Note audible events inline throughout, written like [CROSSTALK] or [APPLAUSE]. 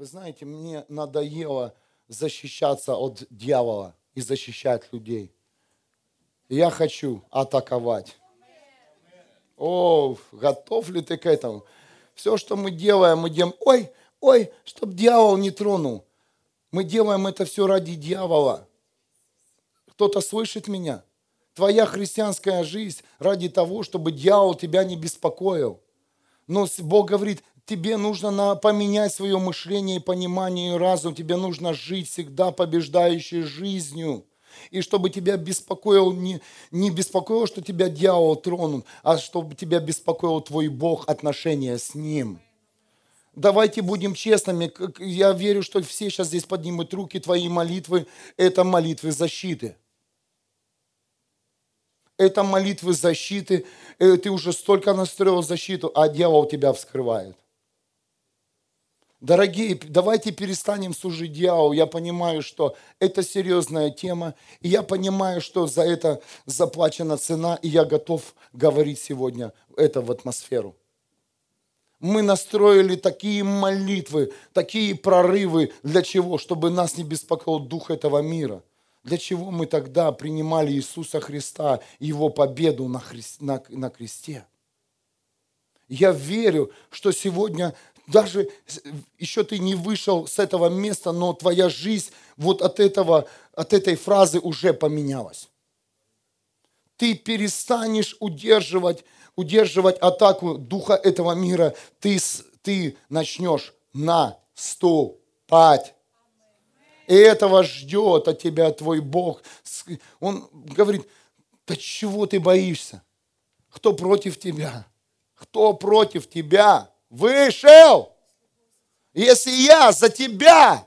Вы знаете, мне надоело защищаться от дьявола и защищать людей. Я хочу атаковать. О, готов ли ты к этому? Все, что мы делаем, мы делаем, ой, ой, чтобы дьявол не тронул. Мы делаем это все ради дьявола. Кто-то слышит меня? Твоя христианская жизнь ради того, чтобы дьявол тебя не беспокоил. Но Бог говорит, тебе нужно на, поменять свое мышление и понимание и разум. Тебе нужно жить всегда побеждающей жизнью. И чтобы тебя беспокоил, не, не беспокоил, что тебя дьявол тронул, а чтобы тебя беспокоил твой Бог, отношения с Ним. Давайте будем честными. Я верю, что все сейчас здесь поднимут руки. Твои молитвы – это молитвы защиты. Это молитвы защиты. Э, ты уже столько настроил защиту, а дьявол тебя вскрывает. Дорогие, давайте перестанем служить дьяволу. Я понимаю, что это серьезная тема, и я понимаю, что за это заплачена цена, и я готов говорить сегодня это в атмосферу. Мы настроили такие молитвы, такие прорывы. Для чего? Чтобы нас не беспокоил дух этого мира. Для чего мы тогда принимали Иисуса Христа, Его победу на, христ, на, на кресте? Я верю, что сегодня даже еще ты не вышел с этого места, но твоя жизнь вот от, этого, от этой фразы уже поменялась. Ты перестанешь удерживать, удерживать атаку духа этого мира. Ты, ты начнешь наступать. И этого ждет от тебя твой Бог. Он говорит, да чего ты боишься? Кто против тебя? Кто против тебя? Вышел! Если я за тебя,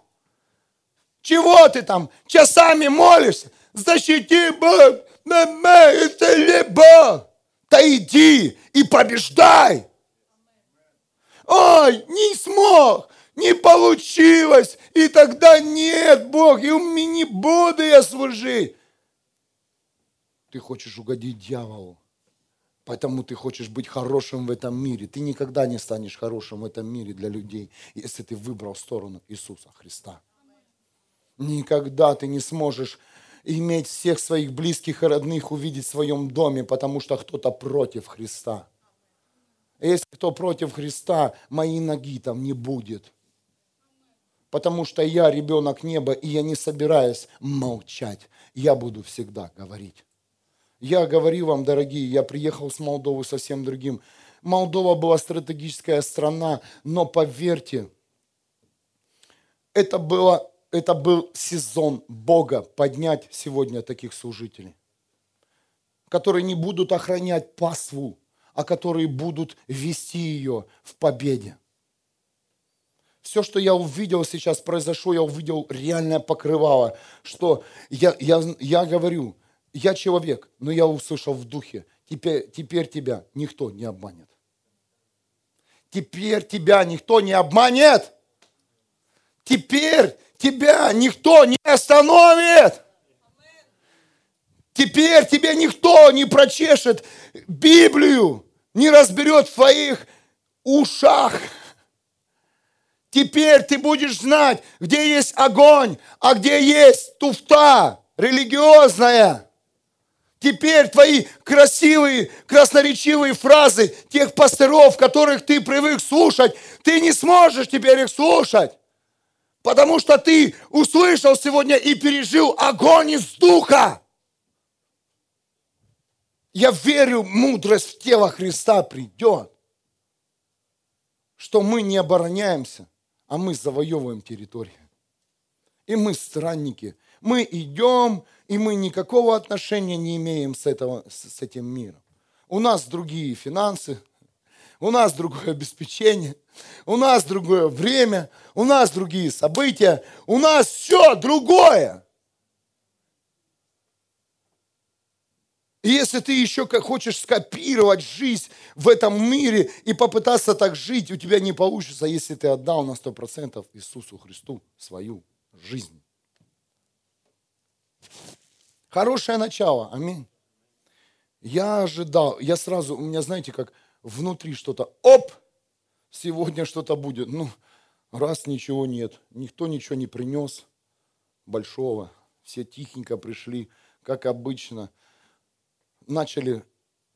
чего ты там часами молишься? Защити Бог, это либо. Да иди и побеждай. Ой, не смог, не получилось, и тогда нет, Бог, и у меня не буду я служить. Ты хочешь угодить дьяволу. Поэтому ты хочешь быть хорошим в этом мире. Ты никогда не станешь хорошим в этом мире для людей, если ты выбрал сторону Иисуса Христа. Никогда ты не сможешь иметь всех своих близких и родных увидеть в своем доме, потому что кто-то против Христа. Если кто против Христа, моей ноги там не будет. Потому что я ребенок неба, и я не собираюсь молчать. Я буду всегда говорить. Я говорю вам, дорогие, я приехал с Молдовы совсем другим. Молдова была стратегическая страна, но поверьте, это, было, это был сезон Бога поднять сегодня таких служителей, которые не будут охранять пасву, а которые будут вести ее в победе. Все, что я увидел сейчас произошло, я увидел реальное покрывало, что я, я, я говорю, я человек, но я услышал в духе, теперь, теперь тебя никто не обманет. Теперь тебя никто не обманет. Теперь тебя никто не остановит. Теперь тебе никто не прочешет Библию, не разберет в твоих ушах. Теперь ты будешь знать, где есть огонь, а где есть туфта религиозная. Теперь твои красивые, красноречивые фразы тех пасторов, которых ты привык слушать, ты не сможешь теперь их слушать. Потому что ты услышал сегодня и пережил огонь из духа. Я верю, мудрость в тело Христа придет. Что мы не обороняемся, а мы завоевываем территорию. И мы странники. Мы идем, и мы никакого отношения не имеем с, этого, с этим миром. У нас другие финансы, у нас другое обеспечение, у нас другое время, у нас другие события, у нас все другое. И если ты еще как хочешь скопировать жизнь в этом мире и попытаться так жить, у тебя не получится, если ты отдал на 100% Иисусу Христу свою жизнь. Хорошее начало, аминь. Я ожидал, я сразу, у меня, знаете, как внутри что-то, оп, сегодня что-то будет. Ну, Раз ничего нет, никто ничего не принес большого, все тихенько пришли, как обычно, начали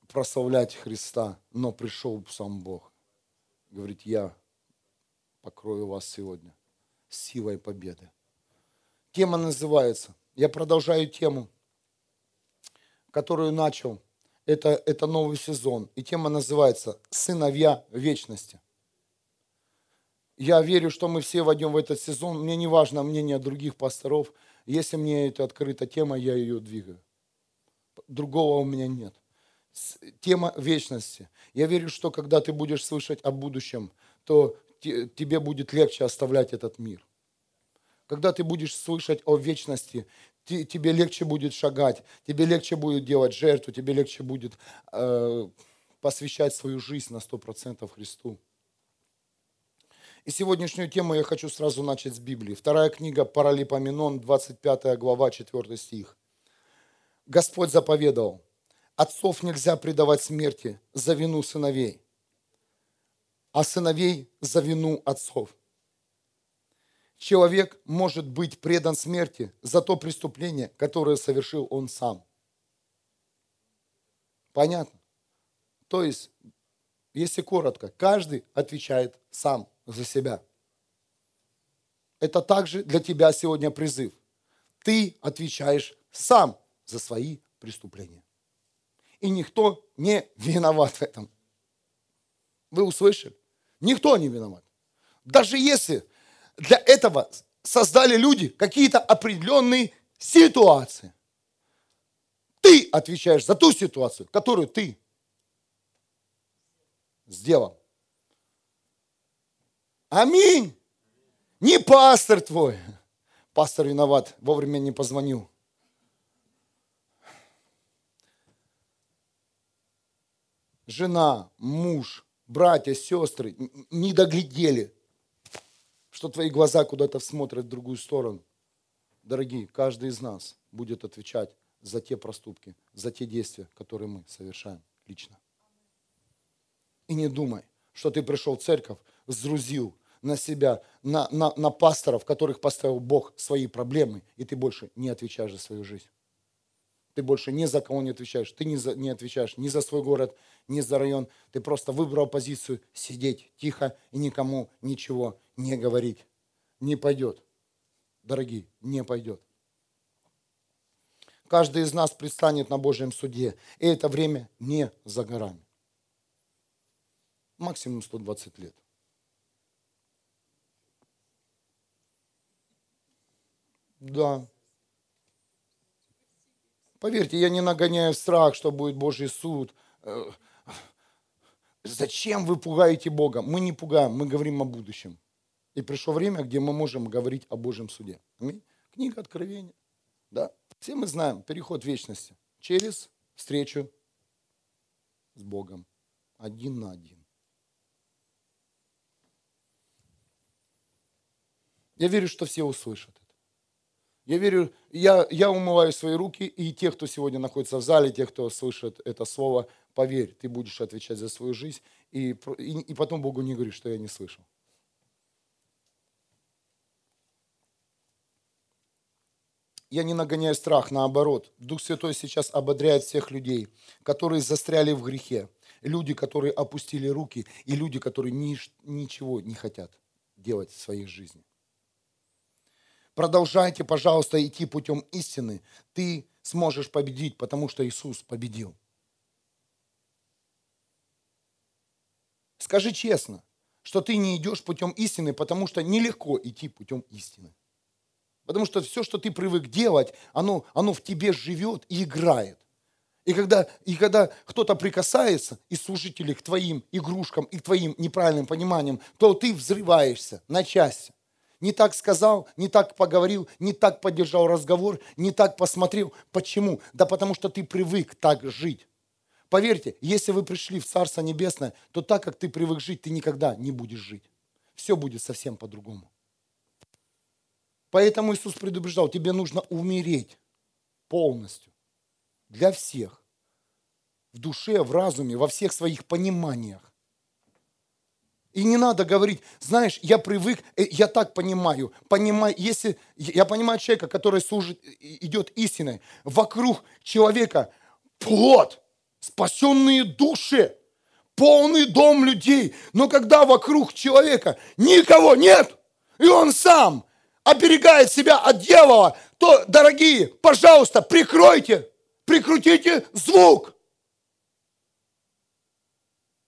прославлять Христа, но пришел сам Бог. Говорит, я покрою вас сегодня силой победы. Тема называется, я продолжаю тему, которую начал, это, это новый сезон, и тема называется «Сыновья вечности». Я верю, что мы все войдем в этот сезон. Мне не важно мнение других пасторов. Если мне это открыта тема, я ее двигаю. Другого у меня нет. Тема вечности. Я верю, что когда ты будешь слышать о будущем, то тебе будет легче оставлять этот мир. Когда ты будешь слышать о вечности, тебе легче будет шагать, тебе легче будет делать жертву, тебе легче будет э, посвящать свою жизнь на 100% Христу. И сегодняшнюю тему я хочу сразу начать с Библии. Вторая книга Паралипоменон, 25 глава, 4 стих. Господь заповедовал, отцов нельзя предавать смерти за вину сыновей, а сыновей за вину отцов. Человек может быть предан смерти за то преступление, которое совершил он сам. Понятно? То есть, если коротко, каждый отвечает сам за себя. Это также для тебя сегодня призыв. Ты отвечаешь сам за свои преступления. И никто не виноват в этом. Вы услышали? Никто не виноват. Даже если для этого создали люди какие-то определенные ситуации. Ты отвечаешь за ту ситуацию, которую ты сделал. Аминь. Не пастор твой. Пастор виноват, вовремя не позвонил. Жена, муж, братья, сестры не доглядели, что твои глаза куда-то смотрят в другую сторону. Дорогие, каждый из нас будет отвечать за те проступки, за те действия, которые мы совершаем лично. И не думай, что ты пришел в церковь, сдрузил на себя, на, на, на пасторов, которых поставил Бог, свои проблемы, и ты больше не отвечаешь за свою жизнь. Ты больше ни за кого не отвечаешь. Ты не, за, не отвечаешь ни за свой город, ни за район. Ты просто выбрал позицию сидеть тихо и никому ничего не говорить. Не пойдет. Дорогие, не пойдет. Каждый из нас предстанет на Божьем суде. И это время не за горами. Максимум 120 лет. Да. Поверьте, я не нагоняю страх, что будет Божий суд. Э, зачем вы пугаете Бога? Мы не пугаем, мы говорим о будущем. И пришло время, где мы можем говорить о Божьем суде. Книга Откровения. Да? Все мы знаем переход вечности через встречу с Богом. Один на один. Я верю, что все услышат это. Я верю, я, я умываю свои руки, и те, кто сегодня находится в зале, те, кто слышит это слово, поверь, ты будешь отвечать за свою жизнь, и, и, и потом Богу не говори, что я не слышал. Я не нагоняю страх, наоборот. Дух Святой сейчас ободряет всех людей, которые застряли в грехе. Люди, которые опустили руки, и люди, которые ни, ничего не хотят делать в своей жизни. Продолжайте, пожалуйста, идти путем истины. Ты сможешь победить, потому что Иисус победил. Скажи честно, что ты не идешь путем истины, потому что нелегко идти путем истины. Потому что все, что ты привык делать, оно, оно в тебе живет и играет. И когда, и когда кто-то прикасается из служителей к твоим игрушкам и к твоим неправильным пониманиям, то ты взрываешься на части не так сказал, не так поговорил, не так поддержал разговор, не так посмотрел. Почему? Да потому что ты привык так жить. Поверьте, если вы пришли в Царство Небесное, то так, как ты привык жить, ты никогда не будешь жить. Все будет совсем по-другому. Поэтому Иисус предупреждал, тебе нужно умереть полностью. Для всех. В душе, в разуме, во всех своих пониманиях. И не надо говорить, знаешь, я привык, э, я так понимаю, понимаю, если я понимаю человека, который служит, идет истиной, вокруг человека плод, спасенные души, полный дом людей. Но когда вокруг человека никого нет, и он сам оберегает себя от дьявола, то, дорогие, пожалуйста, прикройте, прикрутите звук.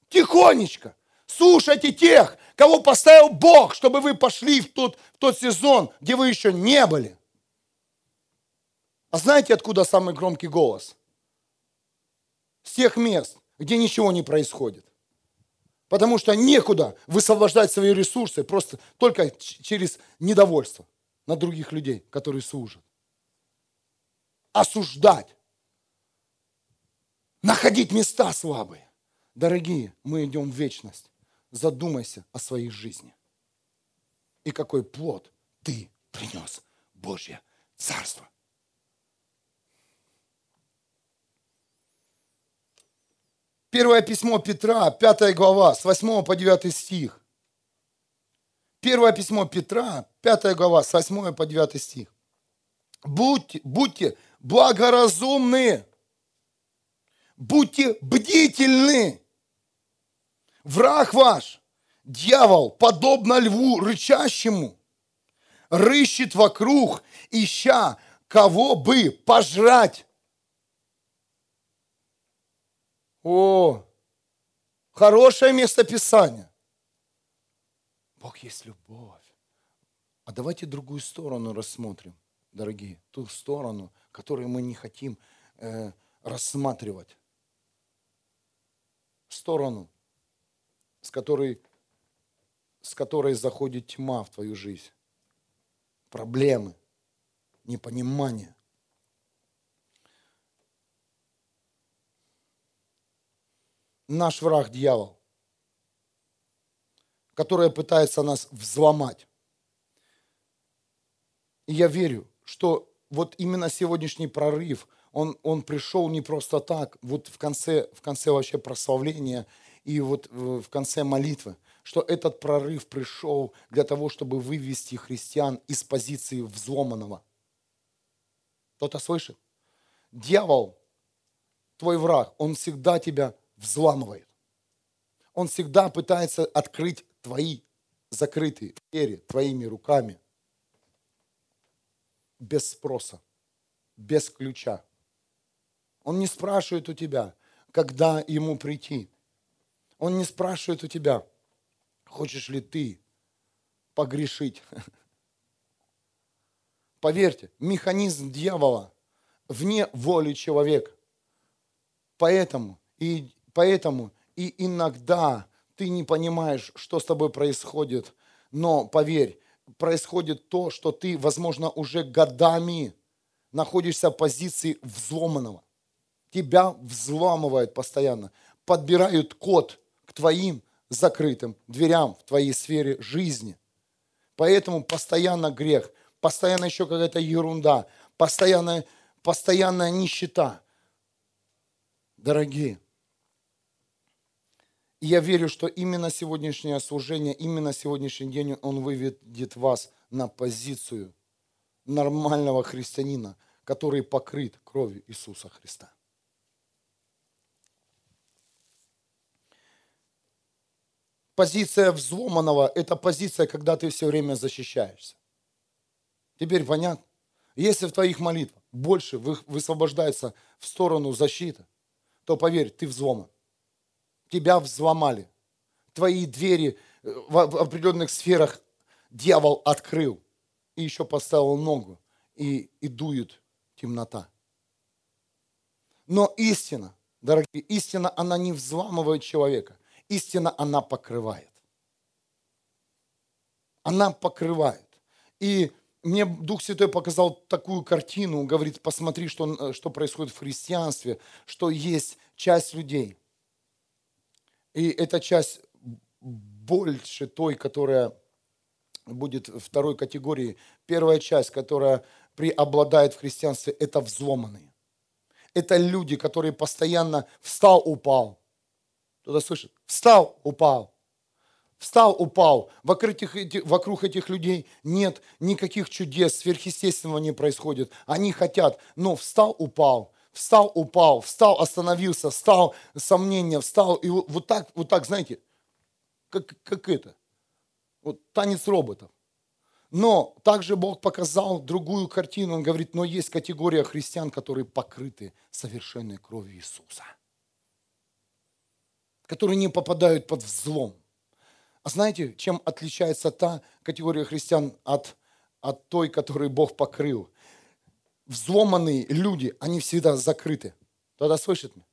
Тихонечко. Слушайте тех, кого поставил Бог, чтобы вы пошли в тот, в тот сезон, где вы еще не были. А знаете, откуда самый громкий голос? С тех мест, где ничего не происходит. Потому что некуда высвобождать свои ресурсы просто только через недовольство на других людей, которые служат. Осуждать. Находить места слабые. Дорогие, мы идем в вечность. Задумайся о своей жизни. И какой плод ты принес Божье Царство. Первое письмо Петра, 5 глава, с 8 по 9 стих. Первое письмо Петра, 5 глава, с 8 по 9 стих. Будьте, будьте благоразумны, будьте бдительны. Враг ваш, дьявол, подобно льву рычащему, рыщет вокруг, ища кого бы пожрать. О, хорошее место Писания. Бог есть любовь. А давайте другую сторону рассмотрим, дорогие. Ту сторону, которую мы не хотим э, рассматривать. Сторону, с которой, с которой заходит тьма в твою жизнь. Проблемы, непонимание. Наш враг дьявол, который пытается нас взломать. И я верю, что вот именно сегодняшний прорыв, он, он пришел не просто так, вот в конце, в конце вообще прославления и вот в конце молитвы, что этот прорыв пришел для того, чтобы вывести христиан из позиции взломанного. Кто-то слышит? Дьявол, твой враг, он всегда тебя взламывает. Он всегда пытается открыть твои закрытые двери твоими руками – без спроса, без ключа. Он не спрашивает у тебя, когда ему прийти. Он не спрашивает у тебя, хочешь ли ты погрешить. [LAUGHS] Поверьте, механизм дьявола вне воли человека. Поэтому и, поэтому и иногда ты не понимаешь, что с тобой происходит, но поверь, происходит то, что ты, возможно, уже годами находишься в позиции взломанного. Тебя взламывают постоянно, подбирают код к твоим закрытым дверям в твоей сфере жизни. Поэтому постоянно грех, постоянно еще какая-то ерунда, постоянная, постоянная нищета. Дорогие, и я верю, что именно сегодняшнее служение, именно сегодняшний день он выведет вас на позицию нормального христианина, который покрыт кровью Иисуса Христа. Позиция взломанного – это позиция, когда ты все время защищаешься. Теперь понятно? Если в твоих молитвах больше высвобождается в сторону защиты, то поверь, ты взломан тебя взломали. Твои двери э, в определенных сферах дьявол открыл и еще поставил ногу, и, и дует темнота. Но истина, дорогие, истина, она не взламывает человека. Истина, она покрывает. Она покрывает. И мне Дух Святой показал такую картину, говорит, посмотри, что, что происходит в христианстве, что есть часть людей, и эта часть больше той, которая будет второй категории. Первая часть, которая преобладает в христианстве, это взломанные. Это люди, которые постоянно встал, упал. Кто-то слышит? Встал, упал. Встал, упал. Вокруг этих, вокруг этих людей нет никаких чудес, сверхъестественного не происходит. Они хотят, но встал, упал. Встал, упал, встал, остановился, встал, сомнения, встал. И вот так, вот так, знаете, как, как это. Вот танец роботов. Но также Бог показал другую картину. Он говорит, но есть категория христиан, которые покрыты совершенной кровью Иисуса. Которые не попадают под взлом. А знаете, чем отличается та категория христиан от, от той, которую Бог покрыл? Взломанные люди, они всегда закрыты. Тогда слышит меня?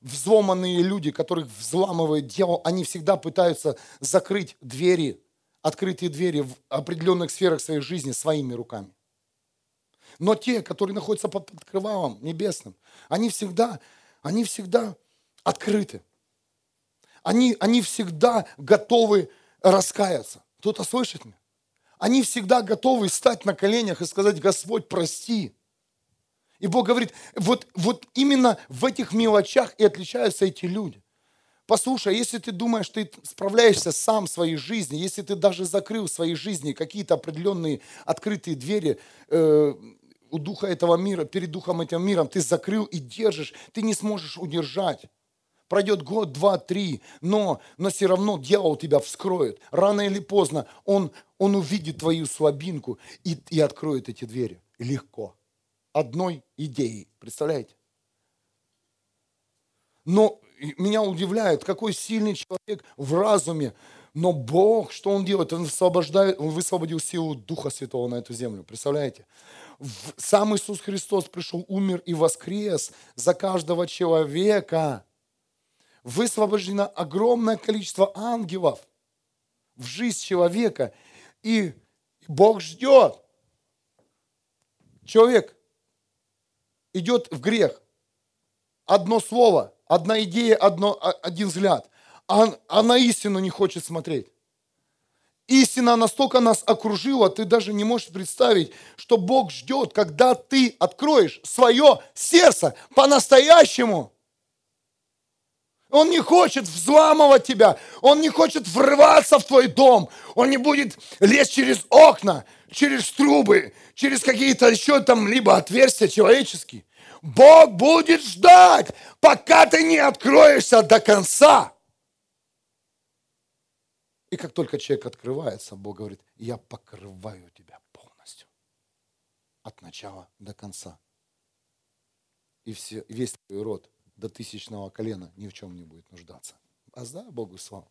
Взломанные люди, которых взламывает дьявол, они всегда пытаются закрыть двери, открытые двери в определенных сферах своей жизни своими руками. Но те, которые находятся под крывалом небесным, они всегда, они всегда открыты. Они, они всегда готовы раскаяться. Кто-то слышит меня? Они всегда готовы стать на коленях и сказать, Господь, прости. И Бог говорит, вот, вот именно в этих мелочах и отличаются эти люди. Послушай, если ты думаешь, ты справляешься сам в своей жизни, если ты даже закрыл в своей жизни какие-то определенные открытые двери э, у духа этого мира, перед духом этого мира, ты закрыл и держишь, ты не сможешь удержать. Пройдет год, два, три, но, но все равно дьявол тебя вскроет. Рано или поздно он, он увидит твою слабинку и, и откроет эти двери. Легко. Одной идеей. Представляете? Но меня удивляет, какой сильный человек в разуме. Но Бог, что Он делает? Он, освобождает, он высвободил силу Духа Святого на эту землю. Представляете? Сам Иисус Христос пришел, умер и воскрес за каждого человека высвобождено огромное количество ангелов в жизнь человека. И Бог ждет. Человек идет в грех. Одно слово, одна идея, одно, один взгляд. А, а на истину не хочет смотреть. Истина настолько нас окружила, ты даже не можешь представить, что Бог ждет, когда ты откроешь свое сердце по-настоящему. Он не хочет взламывать тебя. Он не хочет врываться в твой дом. Он не будет лезть через окна, через трубы, через какие-то еще там либо отверстия человеческие. Бог будет ждать, пока ты не откроешься до конца. И как только человек открывается, Бог говорит, я покрываю тебя полностью. От начала до конца. И все, весь твой род до тысячного колена ни в чем не будет нуждаться. А да, Богу слава.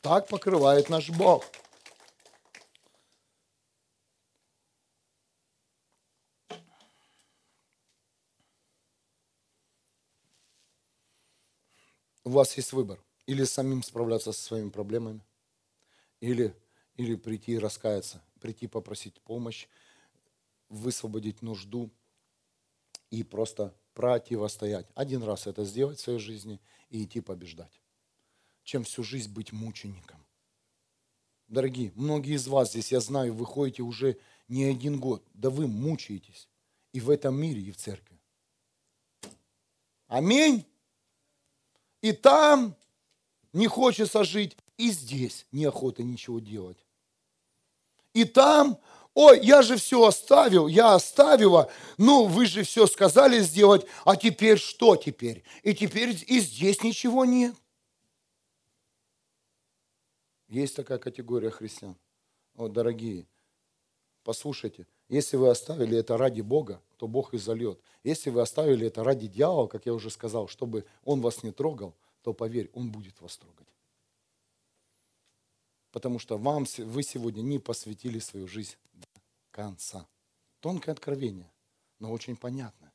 Так покрывает наш Бог. У вас есть выбор. Или самим справляться со своими проблемами, или, или прийти и раскаяться, прийти попросить помощь, высвободить нужду и просто противостоять. Один раз это сделать в своей жизни и идти побеждать, чем всю жизнь быть мучеником. Дорогие, многие из вас здесь, я знаю, вы ходите уже не один год, да вы мучаетесь и в этом мире, и в церкви. Аминь. И там не хочется жить, и здесь неохота ничего делать. И там Ой, я же все оставил, я оставила. Ну, вы же все сказали сделать, а теперь что теперь? И теперь и здесь ничего нет. Есть такая категория христиан. О, дорогие, послушайте, если вы оставили это ради Бога, то Бог и зальет. Если вы оставили это ради дьявола, как я уже сказал, чтобы он вас не трогал, то поверь, он будет вас трогать. Потому что вам, вы сегодня не посвятили свою жизнь конца. Тонкое откровение, но очень понятное.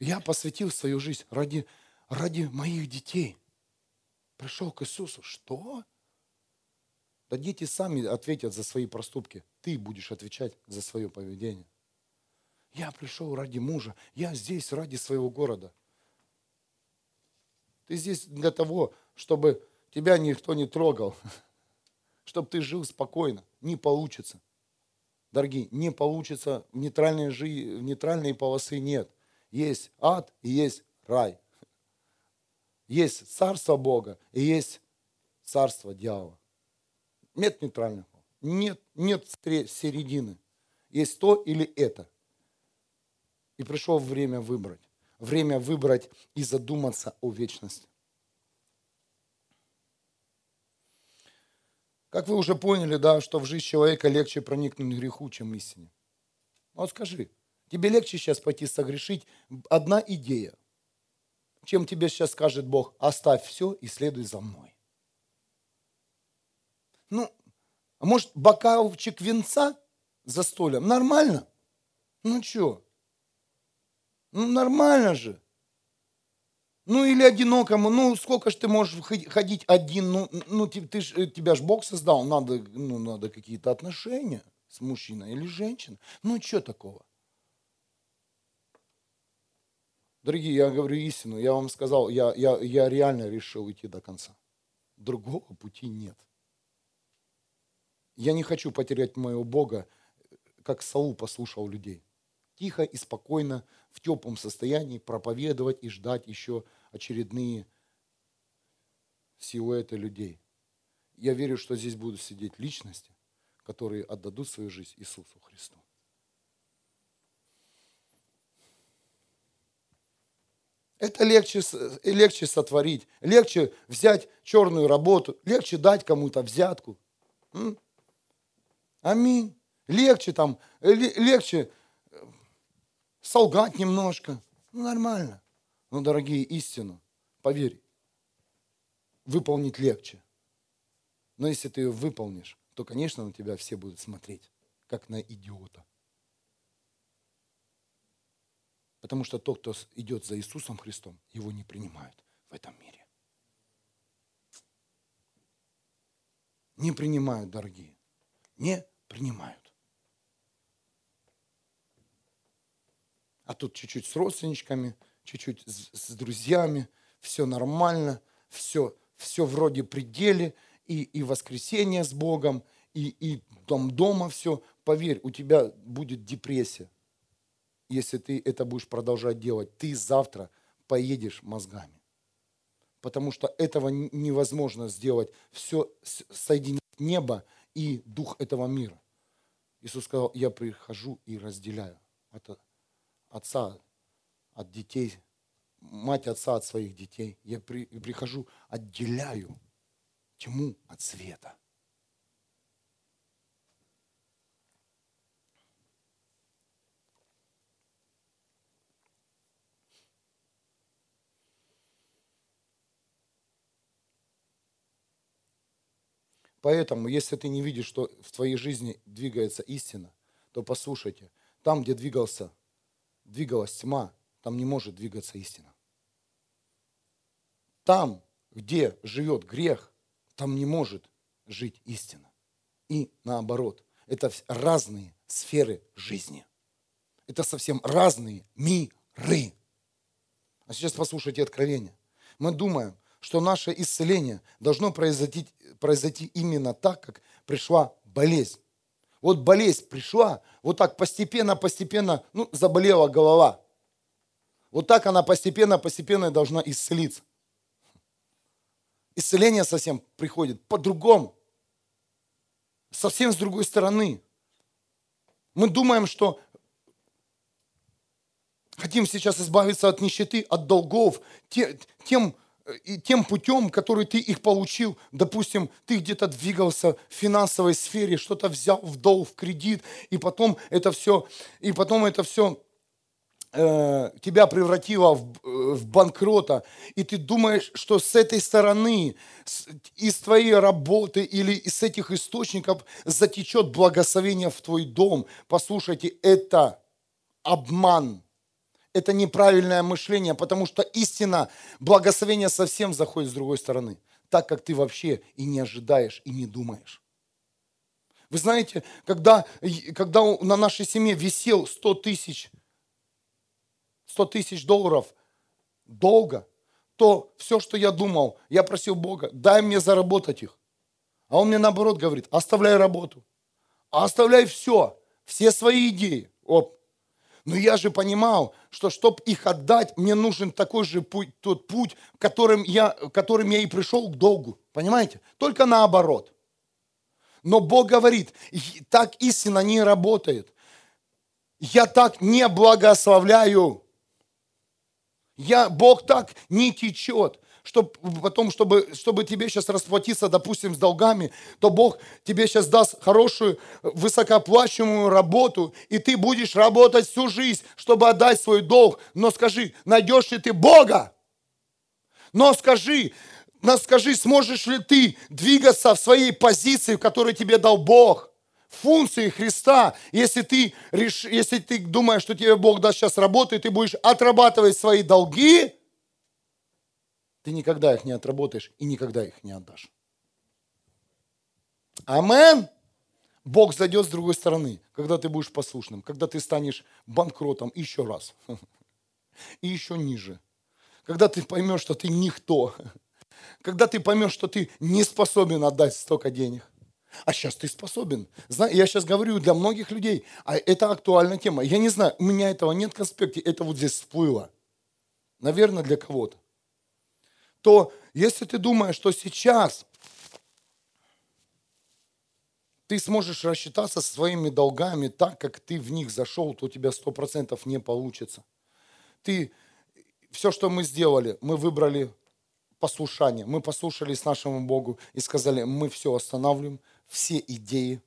Я посвятил свою жизнь ради, ради моих детей. Пришел к Иисусу. Что? Да дети сами ответят за свои проступки. Ты будешь отвечать за свое поведение. Я пришел ради мужа. Я здесь ради своего города. Ты здесь для того, чтобы тебя никто не трогал. [LAUGHS] Чтобы ты жил спокойно. Не получится. Дорогие, не получится, в нейтральной, жи... в нейтральной полосы нет. Есть ад и есть рай. Есть царство Бога и есть царство дьявола. Нет нейтрального. Нет, нет середины. Есть то или это. И пришло время выбрать. Время выбрать и задуматься о вечности. Как вы уже поняли, да, что в жизнь человека легче проникнуть греху, чем истине. Вот скажи, тебе легче сейчас пойти согрешить одна идея, чем тебе сейчас скажет Бог, оставь все и следуй за мной. Ну, а может, бокалчик венца за столем? Нормально? Ну что? Ну, нормально же. Ну, или одинокому, ну, сколько ж ты можешь ходить один, ну, ну ты, ты ж, э, тебя ж Бог создал, надо, ну, надо какие-то отношения с мужчиной или женщиной. Ну, что такого? Дорогие, я говорю истину, я вам сказал, я, я, я реально решил идти до конца. Другого пути нет. Я не хочу потерять моего Бога, как Саул послушал людей. Тихо и спокойно, в теплом состоянии проповедовать и ждать еще очередные силуэты людей. Я верю, что здесь будут сидеть личности, которые отдадут свою жизнь Иисусу Христу. Это легче, легче сотворить, легче взять черную работу, легче дать кому-то взятку. Аминь. Легче там, легче э, солгать немножко. Ну, нормально. Но, дорогие, истину, поверь, выполнить легче. Но если ты ее выполнишь, то, конечно, на тебя все будут смотреть, как на идиота. Потому что тот, кто идет за Иисусом Христом, его не принимают в этом мире. Не принимают, дорогие. Не принимают. А тут чуть-чуть с родственничками, чуть-чуть с, с друзьями, все нормально, все, все вроде пределе, и, и воскресенье с Богом, и, и там дома все. Поверь, у тебя будет депрессия, если ты это будешь продолжать делать. Ты завтра поедешь мозгами. Потому что этого невозможно сделать. Все соединить небо и дух этого мира. Иисус сказал, я прихожу и разделяю от отца от детей, мать отца от своих детей. Я при, прихожу, отделяю тьму от света. Поэтому, если ты не видишь, что в твоей жизни двигается истина, то послушайте, там, где двигался, двигалась тьма, там не может двигаться истина. Там, где живет грех, там не может жить истина. И наоборот, это разные сферы жизни. Это совсем разные миры. А сейчас послушайте откровение. Мы думаем, что наше исцеление должно произойти, произойти именно так, как пришла болезнь. Вот болезнь пришла, вот так постепенно, постепенно, ну, заболела голова. Вот так она постепенно, постепенно должна исцелиться. Исцеление совсем приходит по-другому. Совсем с другой стороны. Мы думаем, что хотим сейчас избавиться от нищеты, от долгов, тем, тем путем, который ты их получил. Допустим, ты где-то двигался в финансовой сфере, что-то взял в долг, в кредит, и потом это все, и потом это все Э, тебя превратило в, э, в банкрота, и ты думаешь, что с этой стороны, с, из твоей работы или из этих источников затечет благословение в твой дом. Послушайте, это обман. Это неправильное мышление, потому что истина, благословение совсем заходит с другой стороны, так как ты вообще и не ожидаешь, и не думаешь. Вы знаете, когда, когда на нашей семье висел 100 тысяч 100 тысяч долларов долго, то все, что я думал, я просил Бога, дай мне заработать их. А он мне наоборот говорит, оставляй работу, оставляй все, все свои идеи. Оп. Но я же понимал, что чтобы их отдать, мне нужен такой же путь, тот путь, которым я, которым я и пришел к долгу. Понимаете? Только наоборот. Но Бог говорит, так истина не работает. Я так не благословляю. Я, Бог так не течет чтобы потом, чтобы, чтобы тебе сейчас расплатиться, допустим, с долгами, то Бог тебе сейчас даст хорошую, высокоплачиваемую работу, и ты будешь работать всю жизнь, чтобы отдать свой долг. Но скажи, найдешь ли ты Бога? Но скажи, но скажи, сможешь ли ты двигаться в своей позиции, в которой тебе дал Бог? Функции Христа, если ты, реш... если ты думаешь, что тебе Бог даст сейчас работу, и ты будешь отрабатывать свои долги, ты никогда их не отработаешь и никогда их не отдашь. Амен. Бог зайдет с другой стороны, когда ты будешь послушным, когда ты станешь банкротом еще раз. [LAUGHS] И еще ниже. Когда ты поймешь, что ты никто. [LAUGHS] Когда ты поймешь, что ты не способен отдать столько денег. А сейчас ты способен. Я сейчас говорю для многих людей, а это актуальная тема. Я не знаю, у меня этого нет в конспекте, это вот здесь всплыло. Наверное, для кого-то то если ты думаешь, что сейчас ты сможешь рассчитаться со своими долгами так, как ты в них зашел, то у тебя сто процентов не получится. Ты, все, что мы сделали, мы выбрали послушание. Мы послушались нашему Богу и сказали, мы все останавливаем, все идеи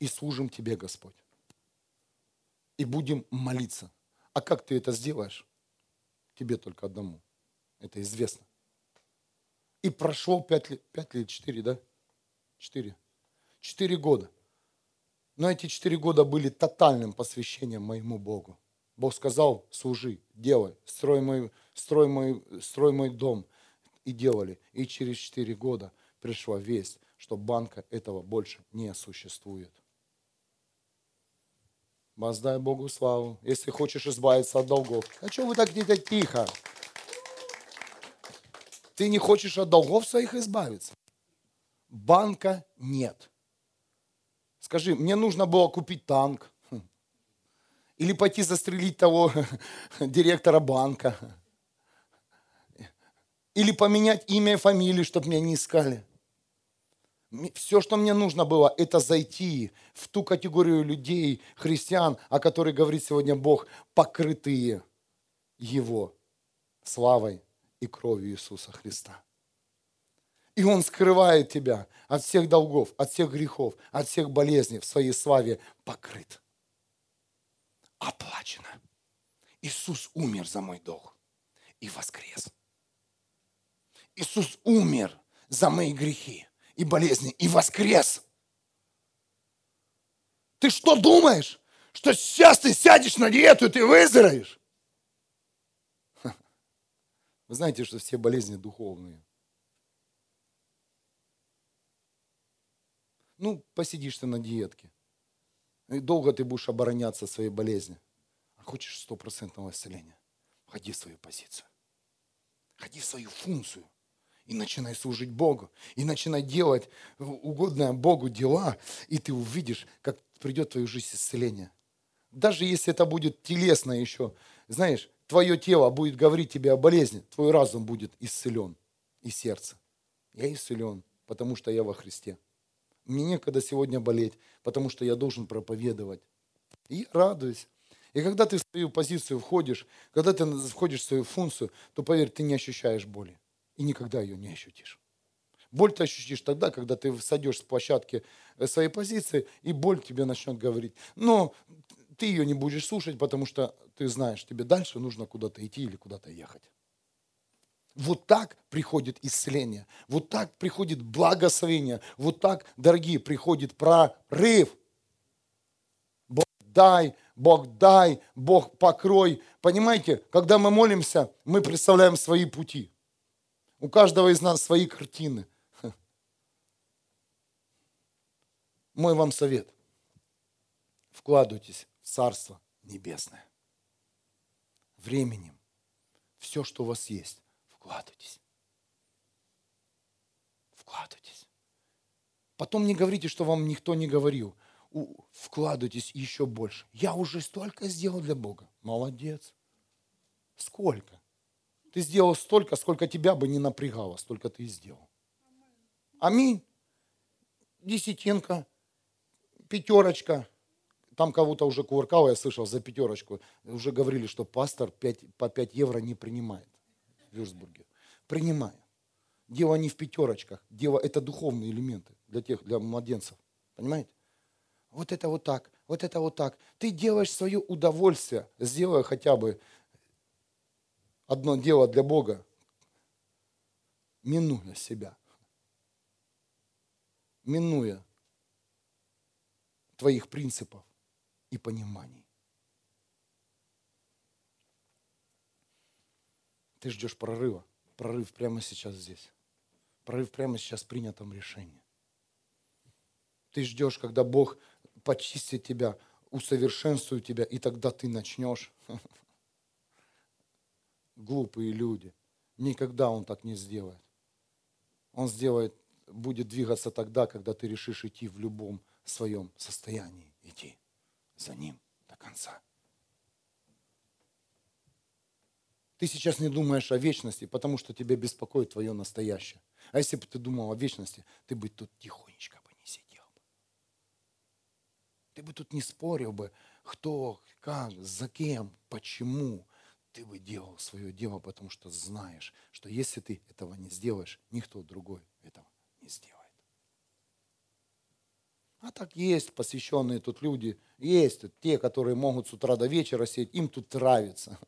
и служим Тебе, Господь. И будем молиться. А как ты это сделаешь? Тебе только одному. Это известно. И прошло пять лет, пять лет, четыре, да? Четыре. Четыре года. Но эти четыре года были тотальным посвящением моему Богу. Бог сказал, служи, делай, строй мой, строй мой, строй мой дом. И делали. И через четыре года пришла весть, что банка этого больше не существует. Воздай Богу славу, если хочешь избавиться от долгов. А что вы так так тихо? Ты не хочешь от долгов своих избавиться. Банка нет. Скажи, мне нужно было купить танк. Или пойти застрелить того [LAUGHS] директора банка. Или поменять имя и фамилию, чтобы меня не искали. Все, что мне нужно было, это зайти в ту категорию людей, христиан, о которой говорит сегодня Бог, покрытые Его славой и кровью Иисуса Христа. И Он скрывает тебя от всех долгов, от всех грехов, от всех болезней в своей славе покрыт. Оплачено. Иисус умер за мой долг и воскрес. Иисус умер за мои грехи и болезни и воскрес. Ты что думаешь, что сейчас ты сядешь на диету и ты выздоровеешь? Вы знаете, что все болезни духовные. Ну, посидишь ты на диетке. И долго ты будешь обороняться своей болезни. А хочешь стопроцентного исцеления? Ходи в свою позицию. Ходи в свою функцию. И начинай служить Богу. И начинай делать угодное Богу дела. И ты увидишь, как придет в твою жизнь исцеление. Даже если это будет телесно еще. Знаешь, твое тело будет говорить тебе о болезни, твой разум будет исцелен и сердце. Я исцелен, потому что я во Христе. Мне некогда сегодня болеть, потому что я должен проповедовать. И я радуюсь. И когда ты в свою позицию входишь, когда ты входишь в свою функцию, то, поверь, ты не ощущаешь боли. И никогда ее не ощутишь. Боль ты ощутишь тогда, когда ты сойдешь с площадки э, своей позиции, и боль тебе начнет говорить. Но ты ее не будешь слушать, потому что ты знаешь, тебе дальше нужно куда-то идти или куда-то ехать. Вот так приходит исцеление, вот так приходит благословение, вот так, дорогие, приходит прорыв. Бог дай, Бог дай, Бог покрой. Понимаете, когда мы молимся, мы представляем свои пути. У каждого из нас свои картины. [LAUGHS] Мой вам совет. Вкладывайтесь Царство Небесное. Временем. Все, что у вас есть, вкладывайтесь. Вкладывайтесь. Потом не говорите, что вам никто не говорил. Вкладывайтесь еще больше. Я уже столько сделал для Бога. Молодец. Сколько? Ты сделал столько, сколько тебя бы не напрягало, столько ты и сделал. Аминь. десятинка, пятерочка. Там кого-то уже кувыркало, я слышал, за пятерочку. Уже говорили, что пастор 5, по 5 евро не принимает в Вюрсбурге. Принимает. Дело не в пятерочках. Дело это духовные элементы для тех, для младенцев. Понимаете? Вот это вот так, вот это вот так. Ты делаешь свое удовольствие, сделай хотя бы одно дело для Бога, минуя себя, минуя твоих принципов и пониманий. Ты ждешь прорыва. Прорыв прямо сейчас здесь. Прорыв прямо сейчас в принятом решении. Ты ждешь, когда Бог почистит тебя, усовершенствует тебя, и тогда ты начнешь. Глупые люди. Никогда Он так не сделает. Он сделает, будет двигаться тогда, когда ты решишь идти в любом своем состоянии. Идти за Ним до конца. Ты сейчас не думаешь о вечности, потому что тебя беспокоит твое настоящее. А если бы ты думал о вечности, ты бы тут тихонечко бы не сидел бы. Ты бы тут не спорил бы, кто, как, за кем, почему. Ты бы делал свое дело, потому что знаешь, что если ты этого не сделаешь, никто другой этого не сделает. А так есть посвященные тут люди, есть те, которые могут с утра до вечера сидеть, им тут нравится.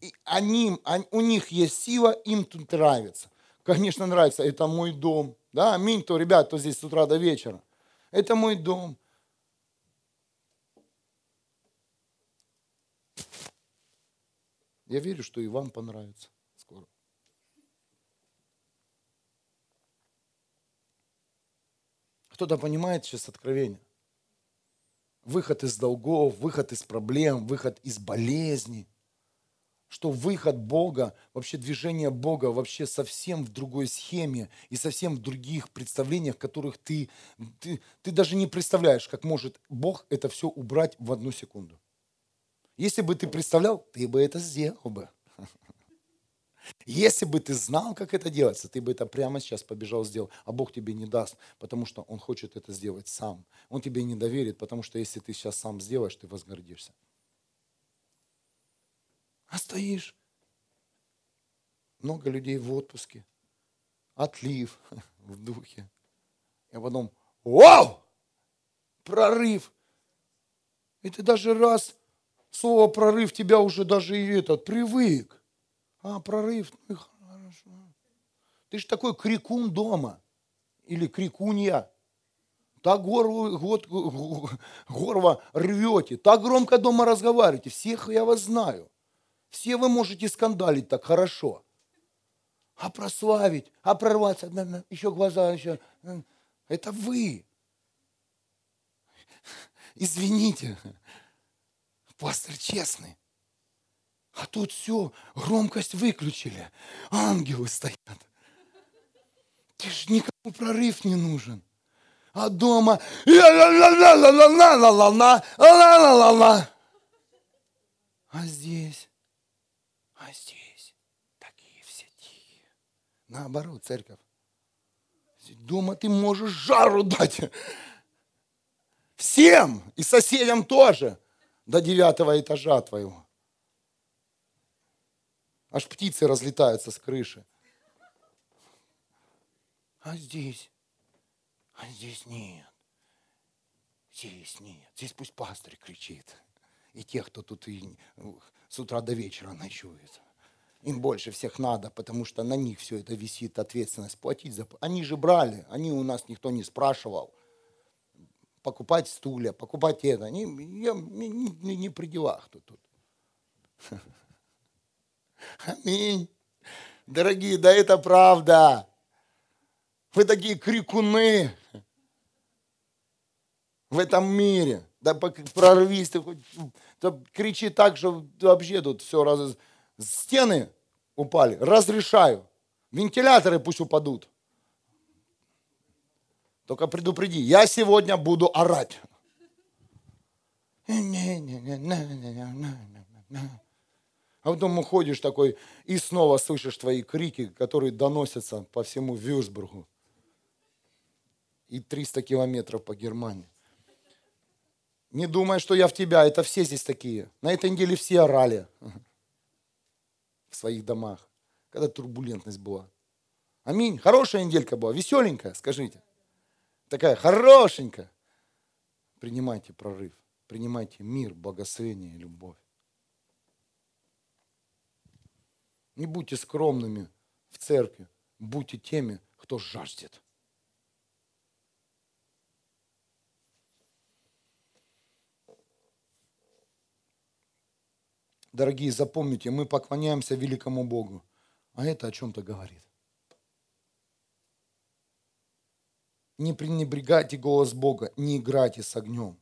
И они, у них есть сила, им тут нравится. Конечно, нравится, это мой дом. Да, аминь, то, ребят, кто здесь с утра до вечера. Это мой дом. Я верю, что и вам понравится скоро. Кто-то понимает сейчас откровение. Выход из долгов, выход из проблем, выход из болезней – что выход Бога, вообще движение Бога вообще совсем в другой схеме и совсем в других представлениях, которых ты, ты, ты даже не представляешь, как может Бог это все убрать в одну секунду. Если бы ты представлял, ты бы это сделал бы. Если бы ты знал, как это делается, ты бы это прямо сейчас побежал сделал. А Бог тебе не даст, потому что Он хочет это сделать сам. Он тебе не доверит, потому что если ты сейчас сам сделаешь, ты возгордишься а стоишь. Много людей в отпуске. Отлив [LAUGHS] в духе. И потом, вау! Прорыв. И ты даже раз слово прорыв тебя уже даже и этот привык. А, прорыв, ну и хорошо. Ты же такой крикун дома. Или крикунья. Так горло, год, горло рвете, так громко дома разговариваете. Всех я вас знаю. Все вы можете скандалить так хорошо. А прославить, а прорваться, еще глаза, еще. Это вы. Извините, пастор честный. А тут все, громкость выключили. Ангелы стоят. Ты ж никому прорыв не нужен. А дома а здесь а здесь такие все тихие. Наоборот, церковь. Дома ты можешь жару дать. Всем. И соседям тоже. До девятого этажа твоего. Аж птицы разлетаются с крыши. А здесь? А здесь нет. Здесь нет. Здесь пусть пастырь кричит. И те, кто тут и с утра до вечера ночует. Им больше всех надо, потому что на них все это висит, ответственность платить за... Они же брали, они у нас никто не спрашивал. Покупать стулья, покупать это. Они, я, не, не, не при делах тут. тут. Аминь. Дорогие, да это правда. Вы такие крикуны в этом мире. Да прорвись, ты хоть, да кричи так, что вообще тут все раз... Стены упали, разрешаю. Вентиляторы пусть упадут. Только предупреди, я сегодня буду орать. А потом уходишь такой и снова слышишь твои крики, которые доносятся по всему Вюрсбургу. и 300 километров по Германии. Не думай, что я в тебя, это все здесь такие. На этой неделе все орали в своих домах, когда турбулентность была. Аминь. Хорошая неделька была, веселенькая, скажите. Такая хорошенькая. Принимайте прорыв, принимайте мир, благословение и любовь. Не будьте скромными в церкви, будьте теми, кто жаждет. Дорогие, запомните, мы поклоняемся великому Богу. А это о чем-то говорит. Не пренебрегайте голос Бога, не играйте с огнем.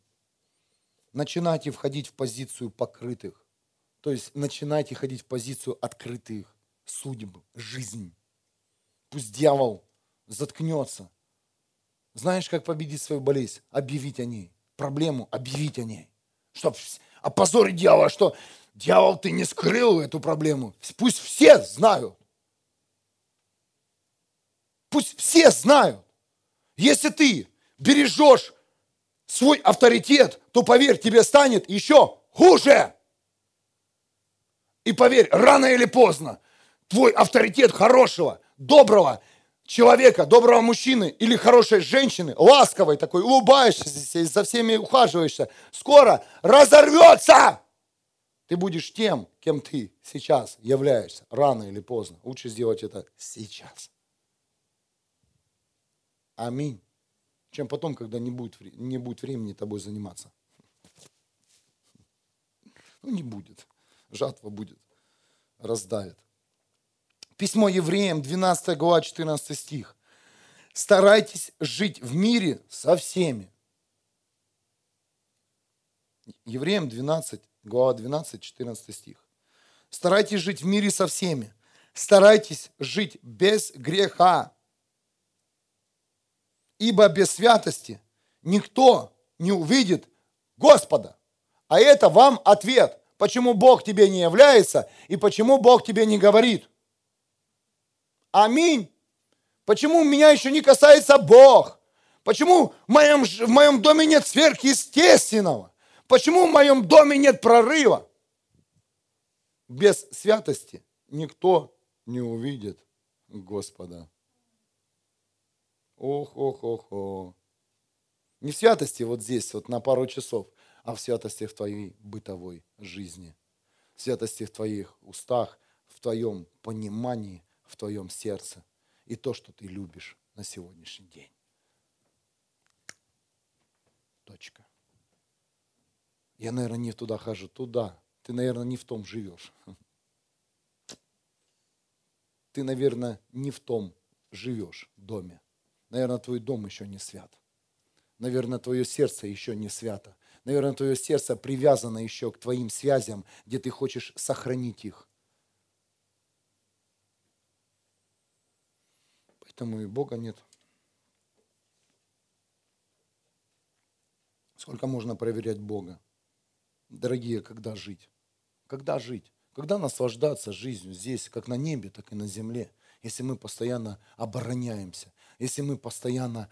Начинайте входить в позицию покрытых. То есть начинайте ходить в позицию открытых судеб, жизнь. Пусть дьявол заткнется. Знаешь, как победить свою болезнь? Объявить о ней. Проблему объявить о ней. Чтоб опозорить дьявола, что дьявол, ты не скрыл эту проблему. Пусть все знают. Пусть все знают. Если ты бережешь свой авторитет, то поверь, тебе станет еще хуже. И поверь, рано или поздно твой авторитет хорошего, доброго человека, доброго мужчины или хорошей женщины, ласковой такой, улыбаешься, за всеми ухаживаешься, скоро разорвется. Ты будешь тем, кем ты сейчас являешься, рано или поздно. Лучше сделать это сейчас. Аминь. Чем потом, когда не будет, не будет времени тобой заниматься. [LAUGHS] Ну, не будет. Жатва будет. Раздавит. Письмо евреям, 12 глава, 14 стих. Старайтесь жить в мире со всеми. Евреям 12, глава 12, 14 стих. Старайтесь жить в мире со всеми. Старайтесь жить без греха. Ибо без святости никто не увидит Господа. А это вам ответ, почему Бог тебе не является и почему Бог тебе не говорит – Аминь. Почему меня еще не касается Бог? Почему в моем, в моем доме нет сверхъестественного? Почему в моем доме нет прорыва? Без святости никто не увидит Господа. Ох, ох, ох, ох. Не в святости вот здесь, вот на пару часов, а в святости в твоей бытовой жизни. В святости в твоих устах, в твоем понимании, в твоем сердце и то, что ты любишь на сегодняшний день. Точка. Я, наверное, не туда хожу, туда. Ты, наверное, не в том живешь. Ты, наверное, не в том живешь доме. Наверное, твой дом еще не свят. Наверное, твое сердце еще не свято. Наверное, твое сердце привязано еще к твоим связям, где ты хочешь сохранить их. Поэтому и Бога нет. Сколько можно проверять Бога? Дорогие, когда жить? Когда жить? Когда наслаждаться жизнью здесь, как на небе, так и на земле? Если мы постоянно обороняемся, если мы постоянно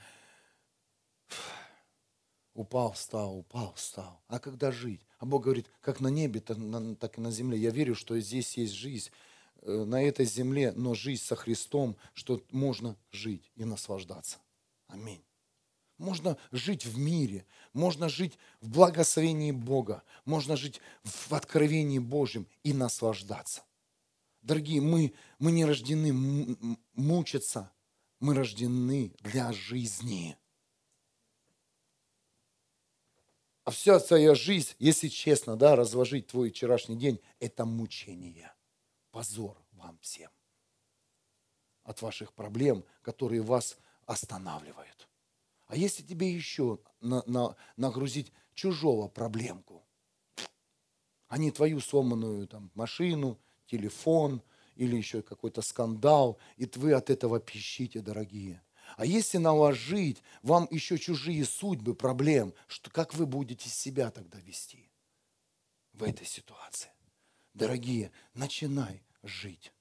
упал, встал, упал, встал. А когда жить? А Бог говорит, как на небе, так и на земле. Я верю, что здесь есть жизнь, Э, на этой земле, но жизнь со Христом, что можно жить и наслаждаться. Аминь. Можно жить в мире, можно жить в благословении Бога, можно жить в откровении Божьем и наслаждаться. Дорогие, мы, мы не рождены мучиться, мы рождены для жизни. А вся твоя жизнь, если честно, да, разложить твой вчерашний день, это мучение позор вам всем от ваших проблем, которые вас останавливают. А если тебе еще на, на, нагрузить чужого проблемку, а не твою сломанную там, машину, телефон или еще какой-то скандал, и вы от этого пищите, дорогие. А если наложить вам еще чужие судьбы проблем, что, как вы будете себя тогда вести в этой ситуации? Дорогие, начинай жить.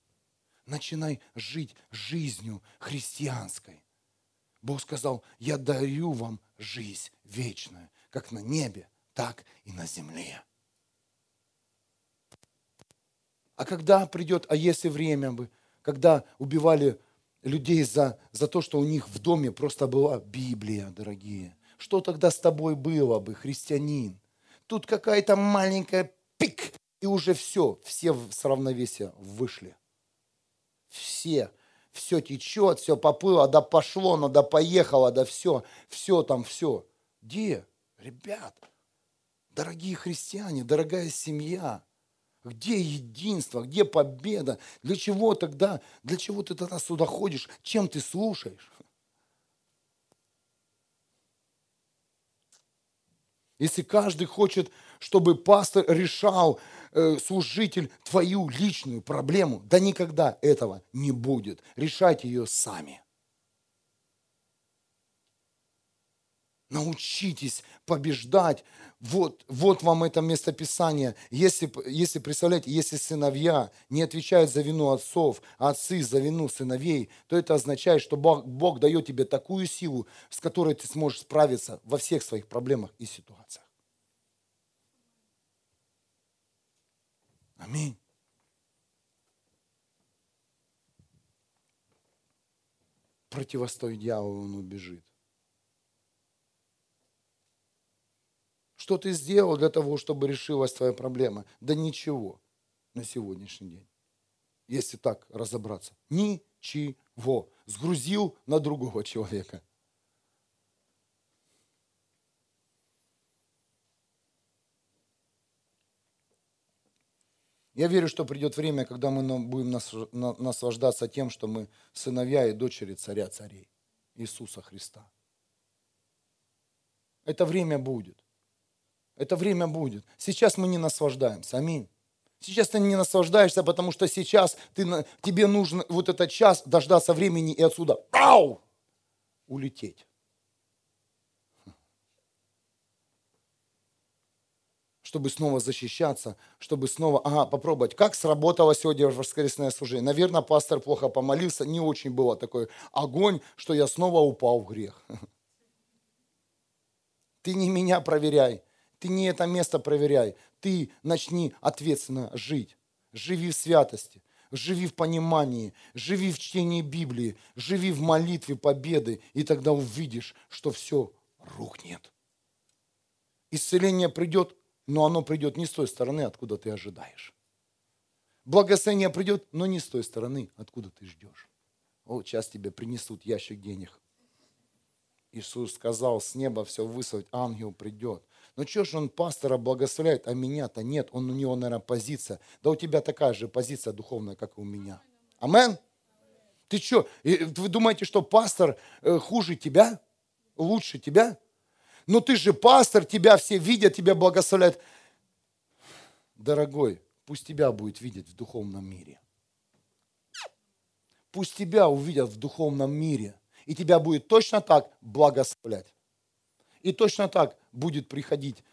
Начинай жить жизнью христианской. Бог сказал, я дарю вам жизнь вечную, как на небе, так и на земле. А когда придет, а если время бы, когда убивали людей за, за то, что у них в доме просто была Библия, дорогие. Что тогда с тобой было бы, христианин? Тут какая-то маленькая пик, и уже все, все с равновесия вышли. Все, все течет, все поплыло, да пошло, ну да поехало, да все, все там, все. Где? Ребят, дорогие христиане, дорогая семья – где единство, где победа? Для чего тогда, для чего ты тогда сюда ходишь? Чем ты слушаешь? Если каждый хочет, чтобы пастор решал, э, служитель, твою личную проблему, да никогда этого не будет. Решайте ее сами. Научитесь побеждать. Вот, вот вам это местописание. Если, если, представляете, если сыновья не отвечают за вину отцов, а отцы за вину сыновей, то это означает, что Бог, Бог дает тебе такую силу, с которой ты сможешь справиться во всех своих проблемах и ситуациях. Аминь. Противостой дьяволу, он убежит. Что ты сделал для того, чтобы решилась твоя проблема? Да ничего на сегодняшний день. Если так разобраться. Ничего. Сгрузил на другого человека. Я верю, что придет время, когда мы будем наслаждаться тем, что мы сыновья и дочери царя царей, Иисуса Христа. Это время будет. Это время будет. Сейчас мы не наслаждаемся. Аминь. Сейчас ты не наслаждаешься, потому что сейчас ты, тебе нужно вот этот час дождаться времени и отсюда ау, улететь. чтобы снова защищаться, чтобы снова, ага, попробовать, как сработало сегодня воскресное служение. Наверное, пастор плохо помолился, не очень было такой огонь, что я снова упал в грех. [LAUGHS] Ты не меня проверяй, ты не это место проверяй. Ты начни ответственно жить. Живи в святости, живи в понимании, живи в чтении Библии, живи в молитве победы, и тогда увидишь, что все рухнет. Исцеление придет, но оно придет не с той стороны, откуда ты ожидаешь. Благословение придет, но не с той стороны, откуда ты ждешь. О, сейчас тебе принесут ящик денег. Иисус сказал, с неба все высылать, ангел придет. Ну что ж он пастора благословляет, а меня-то нет. Он у него, наверное, позиция. Да у тебя такая же позиция духовная, как и у меня. Амен? Ты что, вы думаете, что пастор э, хуже тебя? Лучше тебя? Но ты же пастор, тебя все видят, тебя благословляют. Дорогой, пусть тебя будет видеть в духовном мире. Пусть тебя увидят в духовном мире. И тебя будет точно так благословлять. И точно так будет приходить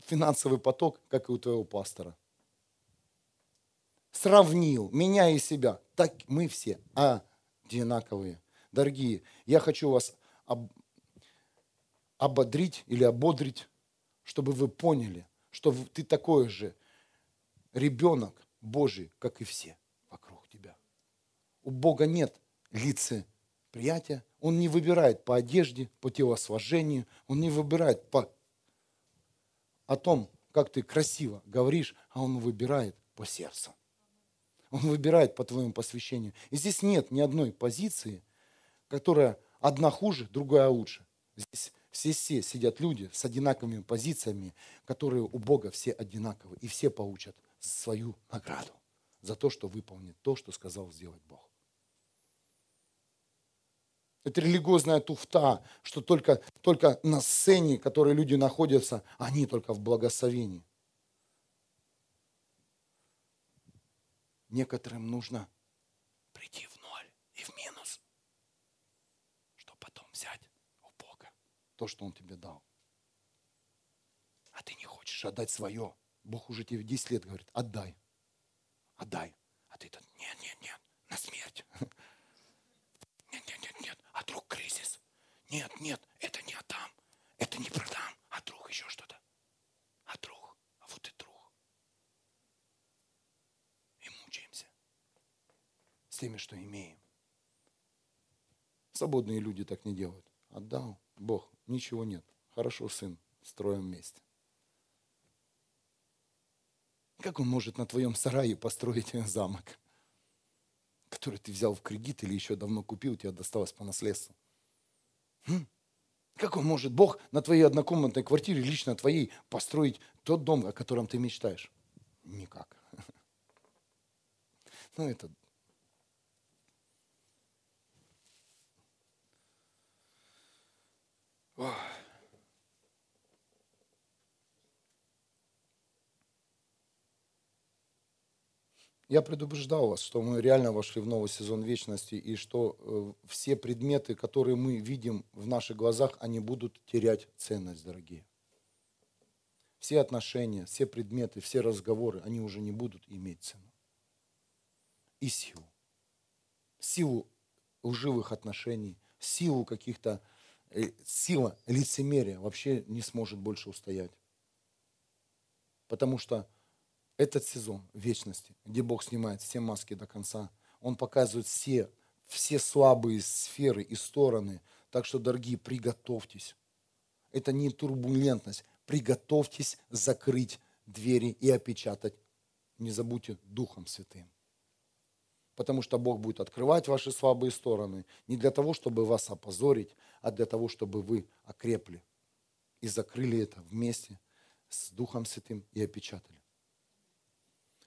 финансовый поток, как и у твоего пастора. Сравнил меня и себя. Так мы все одинаковые. Дорогие, я хочу вас об, ободрить или ободрить, чтобы вы поняли, что ты такой же ребенок Божий, как и все вокруг тебя. У Бога нет лицеприятия, он не выбирает по одежде, по телосложению, он не выбирает по о том, как ты красиво говоришь, а он выбирает по сердцу. Он выбирает по твоему посвящению. И здесь нет ни одной позиции, которая одна хуже, другая лучше. Здесь все, все сидят люди с одинаковыми позициями, которые у Бога все одинаковые, и все получат свою награду за то, что выполнит то, что сказал сделать Бог. Это религиозная туфта, что только, только на сцене, которые люди находятся, они только в благословении. Некоторым нужно прийти в ноль и в минус, чтобы потом взять у Бога то, что Он тебе дал. А ты не хочешь отдать свое. Бог уже тебе 10 лет говорит, отдай, отдай. А ты тут, нет, нет, нет, на смерть. [LAUGHS] Нет, нет, нет, нет. А вдруг кризис? нет, нет, это не отдам, это не продам, а друг еще что-то. А друг, а вот и друг. И мучаемся с теми, что имеем. Свободные люди так не делают. Отдал Бог, ничего нет. Хорошо, сын, строим вместе. Как он может на твоем сарае построить замок, который ты взял в кредит или еще давно купил, тебе досталось по наследству? Хм? Как он может, Бог, на твоей однокомнатной квартире, лично твоей, построить тот дом, о котором ты мечтаешь? Никак. [LAUGHS] Ну, это Я предупреждал вас, что мы реально вошли в новый сезон вечности, и что э, все предметы, которые мы видим в наших глазах, они будут терять ценность, дорогие. Все отношения, все предметы, все разговоры, они уже не будут иметь цену. И силу. Силу лживых отношений, силу каких-то, э, сила лицемерия вообще не сможет больше устоять. Потому что этот сезон вечности, где Бог снимает все маски до конца, Он показывает все, все слабые сферы и стороны. Так что, дорогие, приготовьтесь. Это не турбулентность. Приготовьтесь закрыть двери и опечатать. Не забудьте Духом Святым. Потому что Бог будет открывать ваши слабые стороны не для того, чтобы вас опозорить, а для того, чтобы вы окрепли и закрыли это вместе с Духом Святым и опечатали.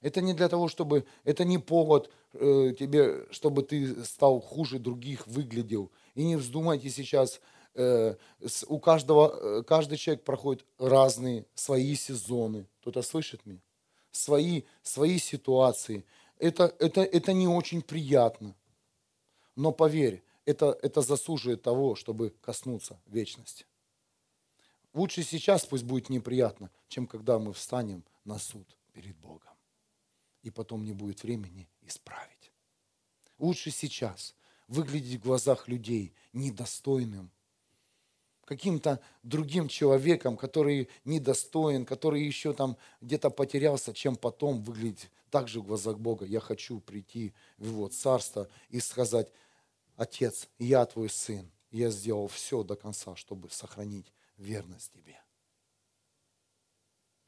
Это не для того, чтобы, это не повод э, тебе, чтобы ты стал хуже других, выглядел. И не вздумайте сейчас, э, с, у каждого, э, каждый человек проходит разные свои сезоны. Кто-то слышит меня? Свои, свои ситуации. Это, это, это не очень приятно. Но поверь, это, это заслуживает того, чтобы коснуться вечности. Лучше сейчас пусть будет неприятно, чем когда мы встанем на суд перед Богом и потом не будет времени исправить. Лучше сейчас выглядеть в глазах людей недостойным, каким-то другим человеком, который недостоин, который еще там где-то потерялся, чем потом выглядеть также в глазах Бога. Я хочу прийти в Его Царство и сказать, Отец, я твой сын, я сделал все до конца, чтобы сохранить верность тебе.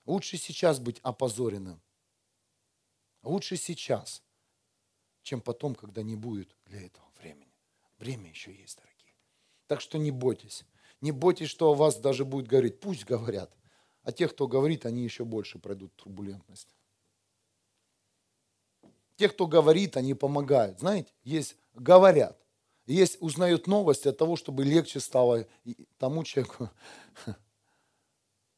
Лучше сейчас быть опозоренным, Лучше сейчас, чем потом, когда не будет для этого времени. Время еще есть, дорогие. Так что не бойтесь. Не бойтесь, что о вас даже будет говорить. Пусть говорят. А те, кто говорит, они еще больше пройдут турбулентность. Те, кто говорит, они помогают. Знаете, есть говорят. Есть узнают новости от того, чтобы легче стало тому человеку, [LAUGHS]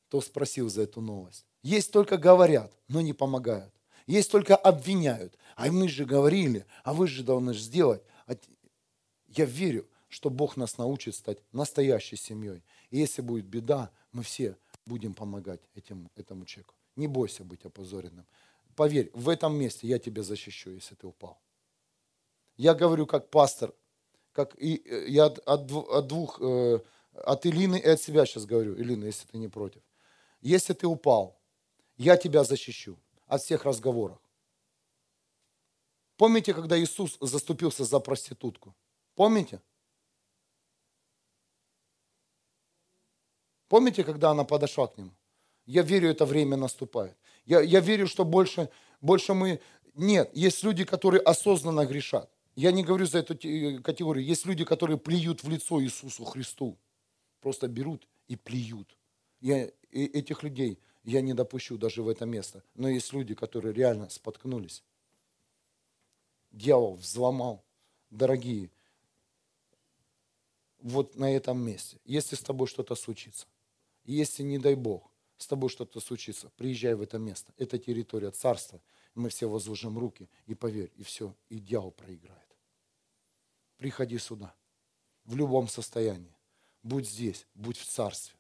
кто спросил за эту новость. Есть только говорят, но не помогают. Есть только обвиняют. А мы же говорили, а вы же должны сделать. А я верю, что Бог нас научит стать настоящей семьей. И если будет беда, мы все будем помогать этим, этому человеку. Не бойся быть опозоренным. Поверь, в этом месте я тебя защищу, если ты упал. Я говорю как пастор, как и э, я от, от, двух, э, от Илины и от себя сейчас говорю, Илина, если ты не против. Если ты упал, я тебя защищу от всех разговоров. Помните, когда Иисус заступился за проститутку? Помните? Помните, когда она подошла к нему? Я верю, это время наступает. Я, я верю, что больше, больше мы... Нет, есть люди, которые осознанно грешат. Я не говорю за эту категорию. Есть люди, которые плюют в лицо Иисусу Христу. Просто берут и плюют. Я этих людей я не допущу даже в это место. Но есть люди, которые реально споткнулись. Дьявол взломал. Дорогие, вот на этом месте, если с тобой что-то случится, если, не дай Бог, с тобой что-то случится, приезжай в это место. Это территория царства. Мы все возложим руки, и поверь, и все, и дьявол проиграет. Приходи сюда, в любом состоянии. Будь здесь, будь в царстве.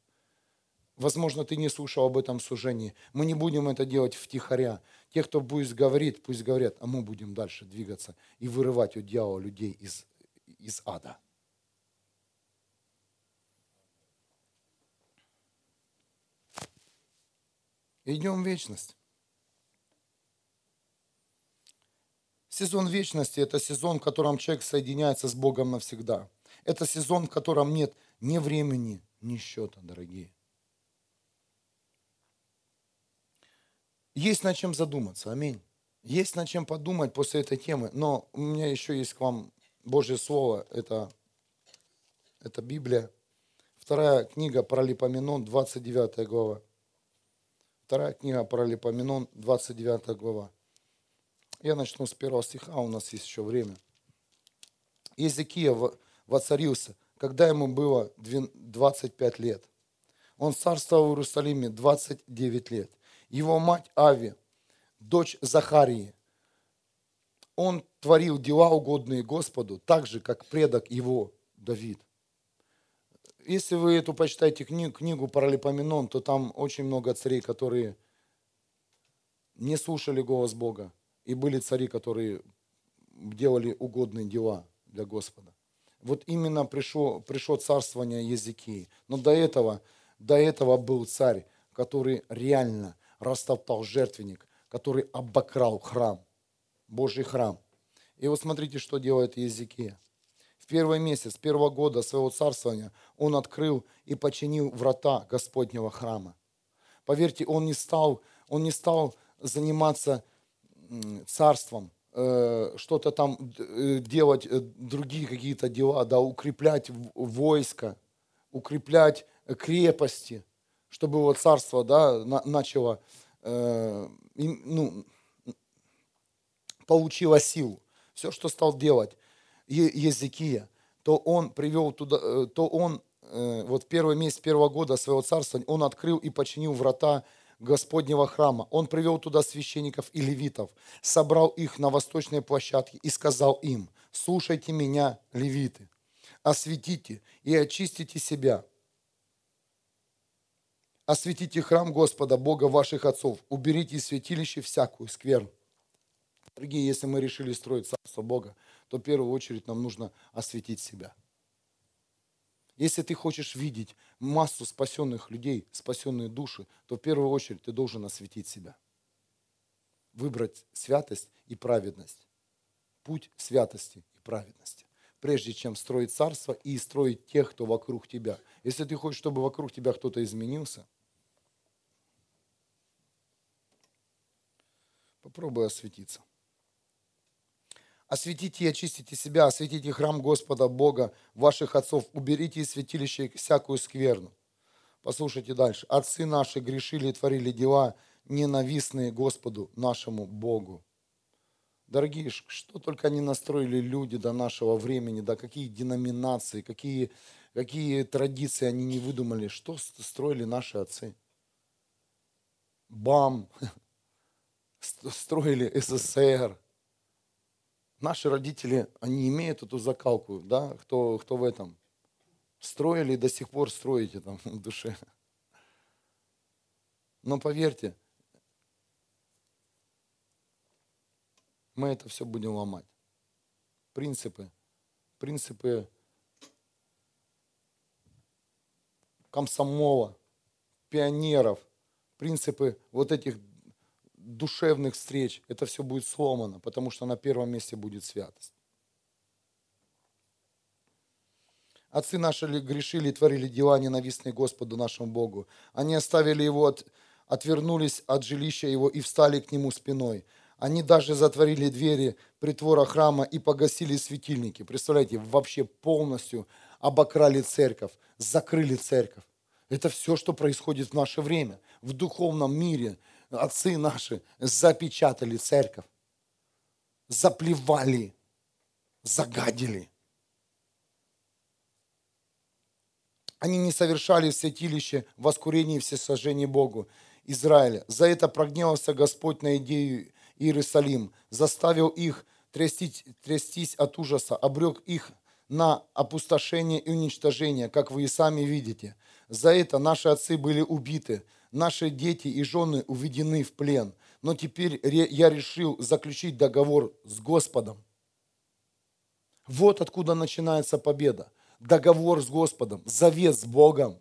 Возможно, ты не слушал об этом служении. Мы не будем это делать втихаря. Те, кто будет говорить, пусть говорят, а мы будем дальше двигаться и вырывать от дьявола людей из, из ада. Идем в вечность. Сезон вечности – это сезон, в котором человек соединяется с Богом навсегда. Это сезон, в котором нет ни времени, ни счета, дорогие. Есть над чем задуматься, аминь. Есть над чем подумать после этой темы, но у меня еще есть к вам Божье Слово, это, это Библия. Вторая книга Паралипоменон, 29 глава. Вторая книга Паралипоменон, 29 глава. Я начну с первого стиха, у нас есть еще время. Езекия воцарился, когда ему было 25 лет. Он царствовал в Иерусалиме 29 лет. Его мать Ави, дочь Захарии, он творил дела, угодные Господу, так же, как предок его Давид если вы эту почитаете книгу, книгу Паралипоменон, то там очень много царей, которые не слушали голос Бога. И были цари, которые делали угодные дела для Господа. Вот именно пришло, пришло царствование Езекии. Но до этого, до этого был царь, который реально растоптал жертвенник, который обокрал храм, Божий храм. И вот смотрите, что делает Езекия. В первый месяц первого года своего царствования он открыл и починил врата Господнего храма. Поверьте, он не стал, он не стал заниматься царством, э, что-то там э, делать, э, другие какие-то дела, да, укреплять войско, укреплять крепости, чтобы его царство да, начало, ну, получило силу. Все, что стал делать, Езекия, то он привел туда, э, то он э, вот первый месяц первого года своего царства, он открыл и починил врата Господнего храма. Он привел туда священников и левитов, собрал их на восточной площадке и сказал им, слушайте меня, левиты, осветите и очистите себя, осветите храм Господа, Бога ваших отцов, уберите из святилища всякую скверну. Дорогие, если мы решили строить Царство Бога, то в первую очередь нам нужно осветить себя. Если ты хочешь видеть массу спасенных людей, спасенные души, то в первую очередь ты должен осветить себя. Выбрать святость и праведность. Путь святости и праведности. Прежде чем строить царство и строить тех, кто вокруг тебя. Если ты хочешь, чтобы вокруг тебя кто-то изменился, попробуй осветиться. Осветите и очистите себя, осветите храм Господа Бога, ваших отцов, уберите из святилища всякую скверну. Послушайте дальше. Отцы наши грешили и творили дела, ненавистные Господу нашему Богу. Дорогие, что только они настроили люди до нашего времени, да какие деноминации, какие, какие традиции они не выдумали, что строили наши отцы. БАМ, [LAUGHS] строили СССР, Наши родители, они имеют эту закалку, да, кто, кто в этом. Строили и до сих пор строите там в душе. Но поверьте, мы это все будем ломать. Принципы, принципы комсомола, пионеров, принципы вот этих душевных встреч, это все будет сломано, потому что на первом месте будет святость. Отцы наши грешили и творили дела, ненавистные Господу нашему Богу. Они оставили его, от, отвернулись от жилища его и встали к нему спиной. Они даже затворили двери притвора храма и погасили светильники. Представляете, вообще полностью обокрали церковь, закрыли церковь. Это все, что происходит в наше время. В духовном мире отцы наши запечатали церковь, заплевали, загадили. Они не совершали в святилище воскурение и всесожжение Богу Израиля. За это прогневался Господь на идею Иерусалим, заставил их трястись, трястись от ужаса, обрек их на опустошение и уничтожение, как вы и сами видите. За это наши отцы были убиты, наши дети и жены уведены в плен. Но теперь я решил заключить договор с Господом. Вот откуда начинается победа. Договор с Господом, завет с Богом.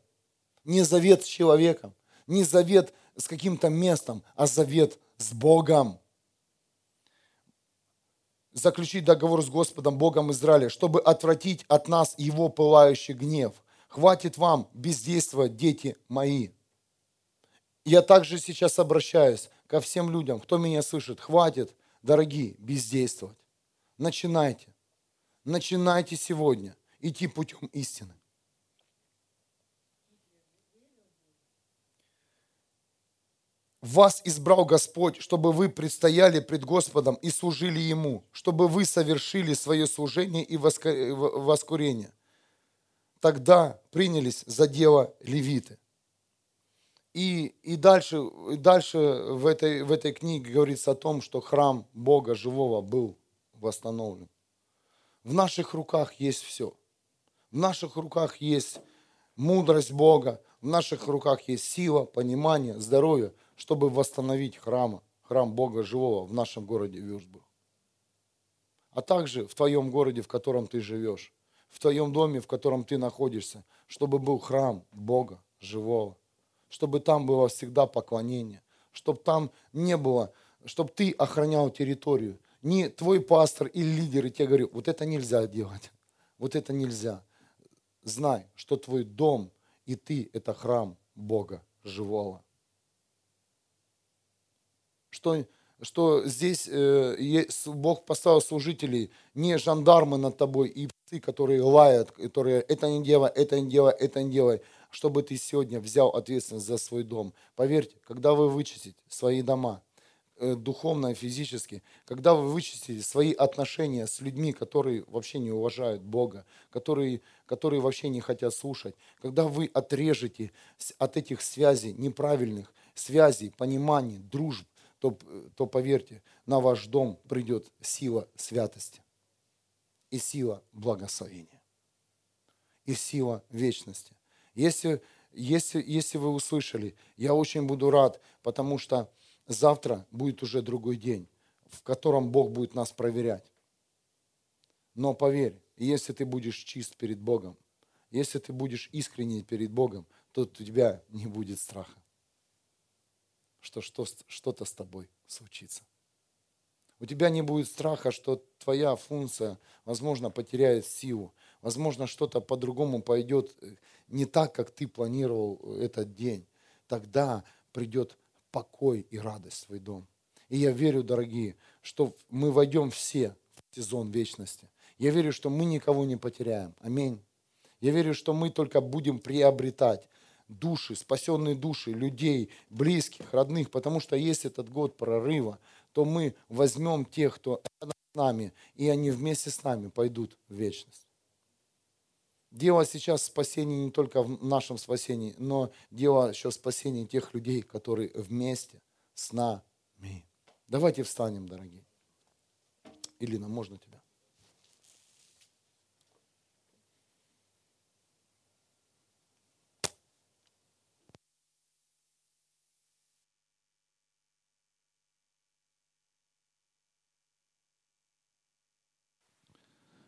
Не завет с человеком, не завет с каким-то местом, а завет с Богом. Заключить договор с Господом, Богом Израиля, чтобы отвратить от нас его пылающий гнев. Хватит вам бездействовать, дети мои. Я также сейчас обращаюсь ко всем людям, кто меня слышит. Хватит, дорогие, бездействовать. Начинайте. Начинайте сегодня идти путем истины. Вас избрал Господь, чтобы вы предстояли пред Господом и служили Ему, чтобы вы совершили свое служение и воскурение. Тогда принялись за дело левиты. И, и дальше, и дальше в, этой, в этой книге говорится о том, что храм Бога живого был восстановлен. В наших руках есть все. В наших руках есть мудрость Бога, в наших руках есть сила, понимание, здоровье, чтобы восстановить храм, храм Бога Живого в нашем городе Вюрсбург. А также в твоем городе, в котором ты живешь, в твоем доме, в котором ты находишься, чтобы был храм Бога Живого, чтобы там было всегда поклонение, чтобы там не было, чтобы ты охранял территорию. Не твой пастор или лидеры тебе говорят, вот это нельзя делать, вот это нельзя. Знай, что твой дом и ты – это храм Бога Живого что, что здесь э, Бог поставил служителей, не жандармы над тобой и псы, которые лают, которые это не делай, это не делай, это не делай, чтобы ты сегодня взял ответственность за свой дом. Поверьте, когда вы вычистите свои дома, э, духовно и физически, когда вы вычистите свои отношения с людьми, которые вообще не уважают Бога, которые, которые вообще не хотят слушать, когда вы отрежете от этих связей неправильных, связей, пониманий, дружб, то, то поверьте, на ваш дом придет сила святости и сила благословения и сила вечности. Если, если, если вы услышали, я очень буду рад, потому что завтра будет уже другой день, в котором Бог будет нас проверять. Но поверь, если ты будешь чист перед Богом, если ты будешь искренний перед Богом, то у тебя не будет страха что что-то с тобой случится. У тебя не будет страха, что твоя функция, возможно, потеряет силу. Возможно, что-то по-другому пойдет э, не так, как ты планировал этот день. Тогда придет покой и радость в твой дом. И я верю, дорогие, что мы войдем все в сезон вечности. Я верю, что мы никого не потеряем. Аминь. Я верю, что мы только будем приобретать души, спасенные души людей, близких, родных, потому что есть этот год прорыва, то мы возьмем тех, кто рядом с нами, и они вместе с нами пойдут в вечность. Дело сейчас спасения не только в нашем спасении, но дело еще спасения тех людей, которые вместе с нами. Давайте встанем, дорогие. Илина, можно тебя?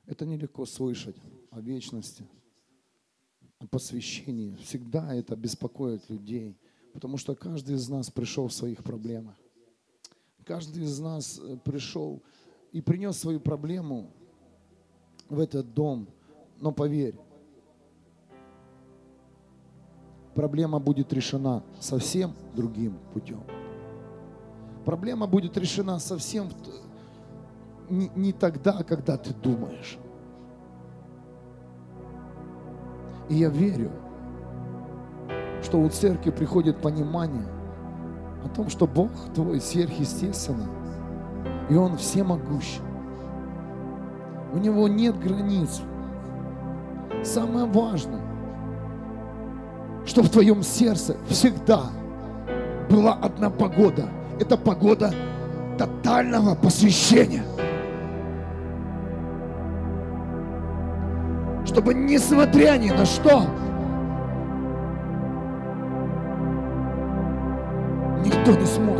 Это нелегко слышать о вечности, о посвящении. Всегда это беспокоит людей, потому что каждый из нас пришел в своих проблемах. Каждый из нас э, пришел и принес свою проблему в этот дом. Но поверь, проблема будет решена совсем другим путем. Проблема будет решена совсем не, не тогда, когда ты думаешь. И я верю, что у церкви приходит понимание о том, что Бог твой сверхъестественный, и Он всемогущий. У Него нет границ. Самое важное, что в твоем сердце всегда была одна погода. Это погода тотального посвящения – чтобы несмотря ни на что, никто не смог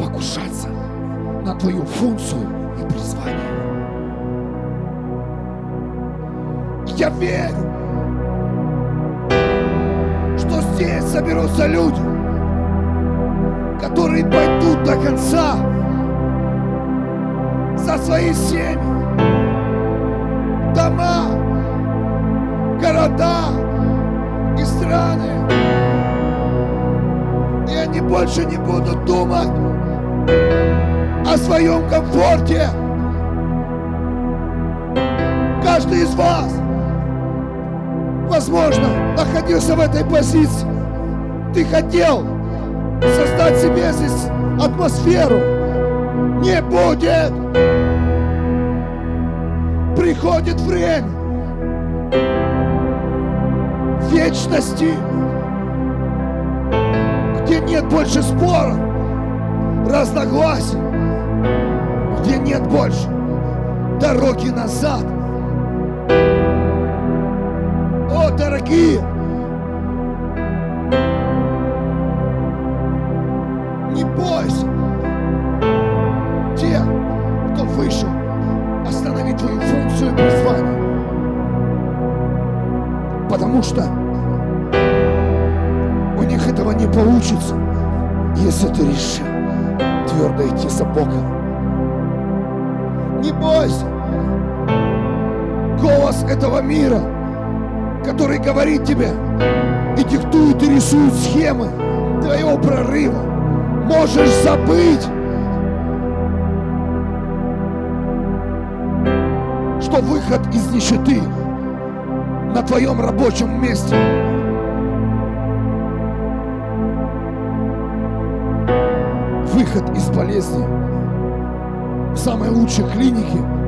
покушаться на твою функцию и призвание. Я верю, что здесь соберутся люди, которые пойдут до конца за свои семьи, дома, города и страны. И они больше не будут думать о своем комфорте. Каждый из вас, возможно, находился в этой позиции. Ты хотел создать себе здесь атмосферу. Не будет. Приходит время вечности, где нет больше споров, разногласий, где нет больше дороги назад. О, дорогие, не бойся тех, кто вышел остановить твою функцию призвания. Потому что получится, если ты решил твердо идти за Богом. Не бойся. Голос этого мира, который говорит тебе и диктует и рисует схемы твоего прорыва, можешь забыть, что выход из нищеты на твоем рабочем месте выход из болезни в самой лучшей клинике –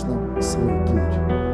конечно, свой путь.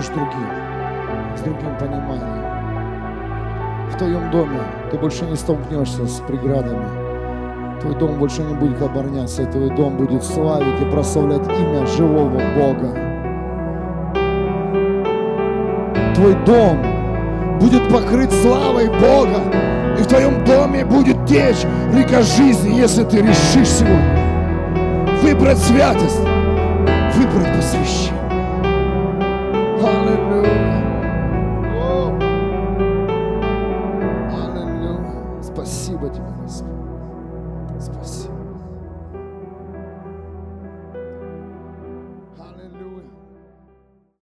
с другим, с другим пониманием. В твоем доме ты больше не столкнешься с преградами. Твой дом больше не будет оборняться твой дом будет славить и прославлять имя живого Бога. Твой дом будет покрыт славой Бога, и в твоем доме будет течь река жизни, если ты решишь сегодня выбрать святость, выбрать посвящение. hallelujah.